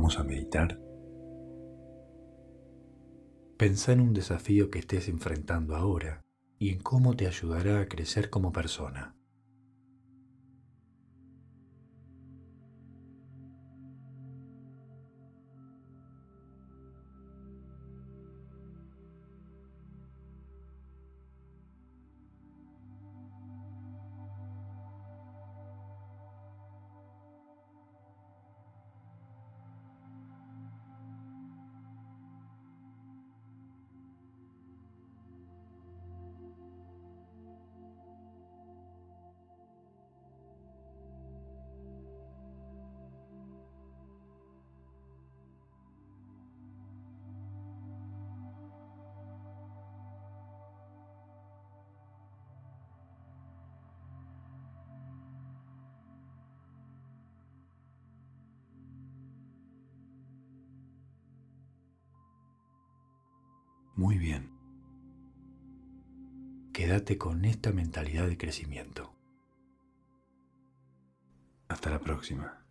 Vamos a meditar. Pensá en un desafío que estés enfrentando ahora y en cómo te ayudará a crecer como persona. Muy bien. Quédate con esta mentalidad de crecimiento. Hasta la próxima.